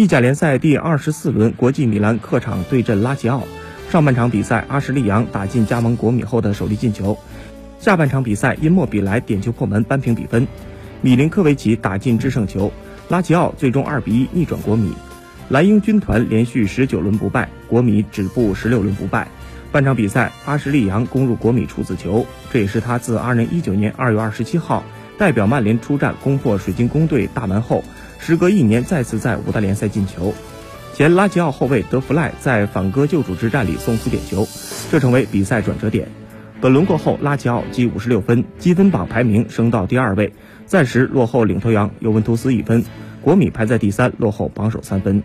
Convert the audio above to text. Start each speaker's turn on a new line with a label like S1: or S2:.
S1: 意甲联赛第二十四轮，国际米兰客场对阵拉齐奥。上半场比赛，阿什利杨打进加盟国米后的首粒进球。下半场比赛，因莫比莱点球破门扳平比分，米林科维奇打进制胜球，拉齐奥最终二比一逆转国米。蓝鹰军团连续十九轮不败，国米止步十六轮不败。半场比赛，阿什利杨攻入国米处子球，这也是他自二零一九年二月二十七号代表曼联出战攻破水晶宫队大门后，时隔一年再次在五大联赛进球。前拉齐奥后卫德弗赖在反戈救主之战里送出点球，这成为比赛转折点。本轮过后，拉齐奥积五十六分，积分榜排名升到第二位，暂时落后领头羊尤文图斯一分。国米排在第三，落后榜首三分。